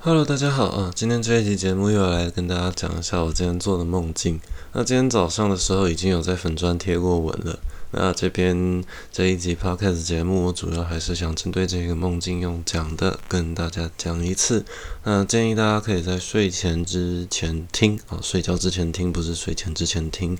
Hello，大家好啊！今天这一集节目又要来跟大家讲一下我今天做的梦境。那今天早上的时候已经有在粉砖贴过文了。那这边这一集 Podcast 节目，我主要还是想针对这个梦境用讲的跟大家讲一次。那建议大家可以在睡前之前听啊，睡觉之前听，不是睡前之前听。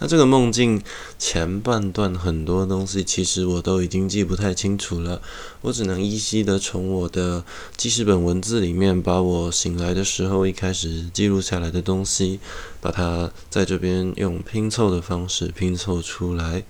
那这个梦境前半段很多东西，其实我都已经记不太清楚了，我只能依稀的从我的记事本文字里面，把我醒来的时候一开始记录下来的东西，把它在这边用拼凑的方式拼凑出来。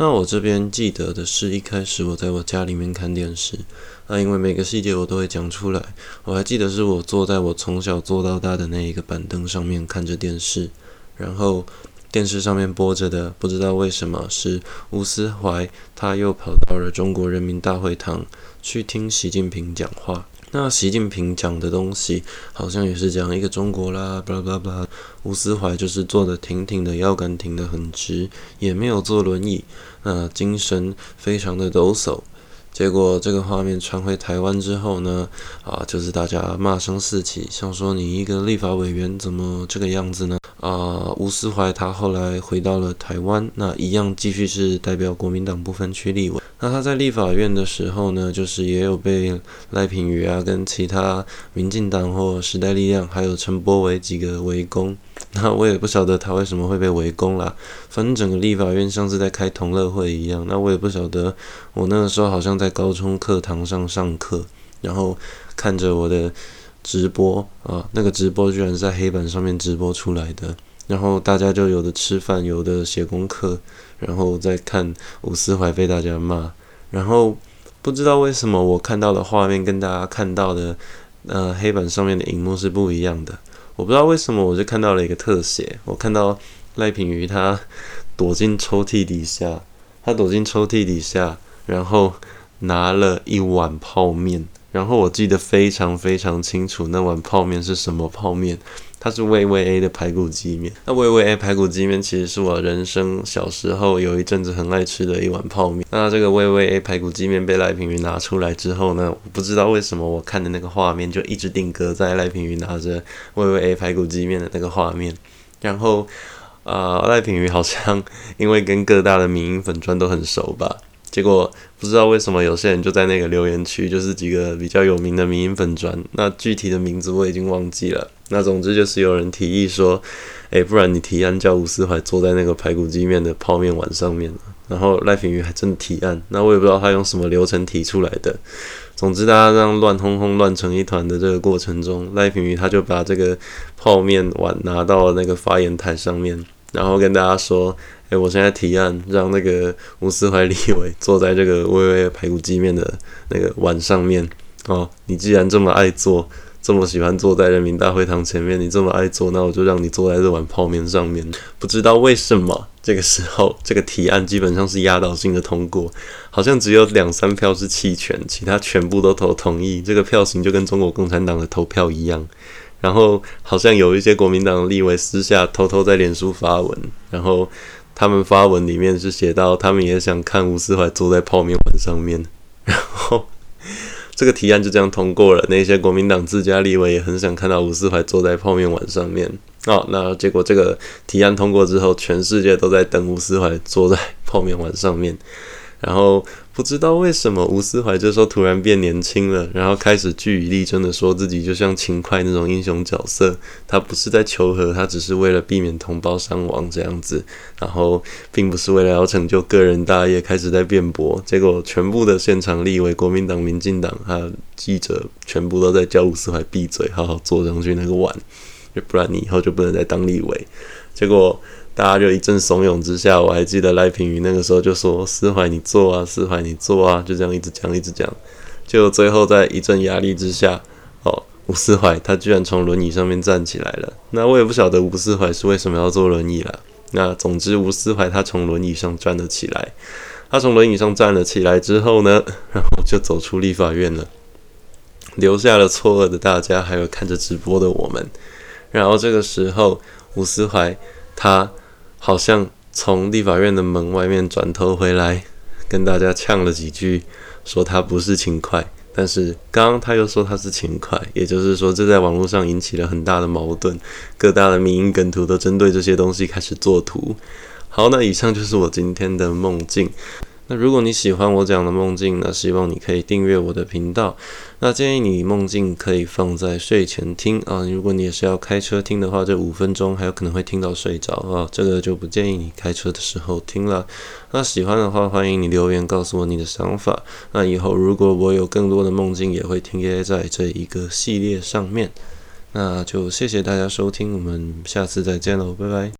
那我这边记得的是一开始我在我家里面看电视，那因为每个细节我都会讲出来，我还记得是我坐在我从小坐到大的那一个板凳上面看着电视，然后。电视上面播着的，不知道为什么是吴斯怀，他又跑到了中国人民大会堂去听习近平讲话。那习近平讲的东西好像也是讲一个中国啦，巴拉巴拉巴拉。吴斯怀就是坐得挺挺的，腰杆挺得很直，也没有坐轮椅，那精神非常的抖擞。结果这个画面传回台湾之后呢，啊，就是大家骂声四起，想说你一个立法委员怎么这个样子呢？啊，吴斯怀他后来回到了台湾，那一样继续是代表国民党不分区立委。那他在立法院的时候呢，就是也有被赖品妤啊跟其他民进党或时代力量还有陈柏惟几个围攻。那我也不晓得他为什么会被围攻啦，反正整个立法院像是在开同乐会一样。那我也不晓得，我那个时候好像在高中课堂上上课，然后看着我的。直播啊，那个直播居然是在黑板上面直播出来的，然后大家就有的吃饭，有的写功课，然后再看吴思怀被大家骂，然后不知道为什么我看到的画面跟大家看到的呃黑板上面的荧幕是不一样的，我不知道为什么我就看到了一个特写，我看到赖品妤他躲进抽屉底下，他躲进抽屉底下，然后拿了一碗泡面。然后我记得非常非常清楚，那碗泡面是什么泡面？它是味味 A 的排骨鸡面。那味味 A 排骨鸡面其实是我人生小时候有一阵子很爱吃的一碗泡面。那这个味味 A 排骨鸡面被赖品云拿出来之后呢，我不知道为什么我看的那个画面就一直定格在赖品云拿着味味 A 排骨鸡面的那个画面。然后，呃，赖品云好像 因为跟各大的民营粉专都很熟吧。结果不知道为什么有些人就在那个留言区，就是几个比较有名的民营粉砖，那具体的名字我已经忘记了。那总之就是有人提议说，诶，不然你提案叫吴思怀坐在那个排骨鸡面的泡面碗上面。然后赖品妤还真的提案，那我也不知道他用什么流程提出来的。总之大家这样乱哄哄、乱成一团的这个过程中，赖品妤他就把这个泡面碗拿到那个发言台上面，然后跟大家说。诶，我现在提案让那个吴思怀立委坐在这个微微排骨鸡面的那个碗上面哦。你既然这么爱坐，这么喜欢坐在人民大会堂前面，你这么爱坐，那我就让你坐在这碗泡面上面。不知道为什么这个时候这个提案基本上是压倒性的通过，好像只有两三票是弃权，其他全部都投同意。这个票型就跟中国共产党的投票一样。然后好像有一些国民党立委私下偷偷在脸书发文，然后。他们发文里面是写到，他们也想看吴思怀坐在泡面碗上面，然后这个提案就这样通过了。那些国民党自家立委也很想看到吴思怀坐在泡面碗上面。哦，那结果这个提案通过之后，全世界都在等吴思怀坐在泡面碗上面，然后。不知道为什么吴思怀这时候突然变年轻了，然后开始据理力争的说自己就像秦桧那种英雄角色，他不是在求和，他只是为了避免同胞伤亡这样子，然后并不是为了要成就个人大业，开始在辩驳。结果全部的现场立委、国民党、民进党还有记者，全部都在叫吴思怀闭嘴，好好坐上去那个碗，不然你以后就不能再当立委。结果。大家就一阵怂恿之下，我还记得赖品妤那个时候就说：“思怀你坐啊，思怀你坐啊。”就这样一直讲一直讲，就最后在一阵压力之下，哦，吴思怀他居然从轮椅上面站起来了。那我也不晓得吴思怀是为什么要坐轮椅了。那总之吴思怀他从轮椅上站了起来，他从轮椅上站了起来之后呢，然后就走出立法院了，留下了错愕的大家，还有看着直播的我们。然后这个时候，吴思怀他。好像从立法院的门外面转头回来，跟大家呛了几句，说他不是勤快，但是刚刚他又说他是勤快，也就是说这在网络上引起了很大的矛盾，各大的民营梗图都针对这些东西开始作图。好，那以上就是我今天的梦境。那如果你喜欢我讲的梦境呢，希望你可以订阅我的频道。那建议你梦境可以放在睡前听啊。如果你也是要开车听的话，这五分钟还有可能会听到睡着啊，这个就不建议你开车的时候听了。那喜欢的话，欢迎你留言告诉我你的想法。那以后如果我有更多的梦境，也会贴在这一个系列上面。那就谢谢大家收听，我们下次再见喽，拜拜。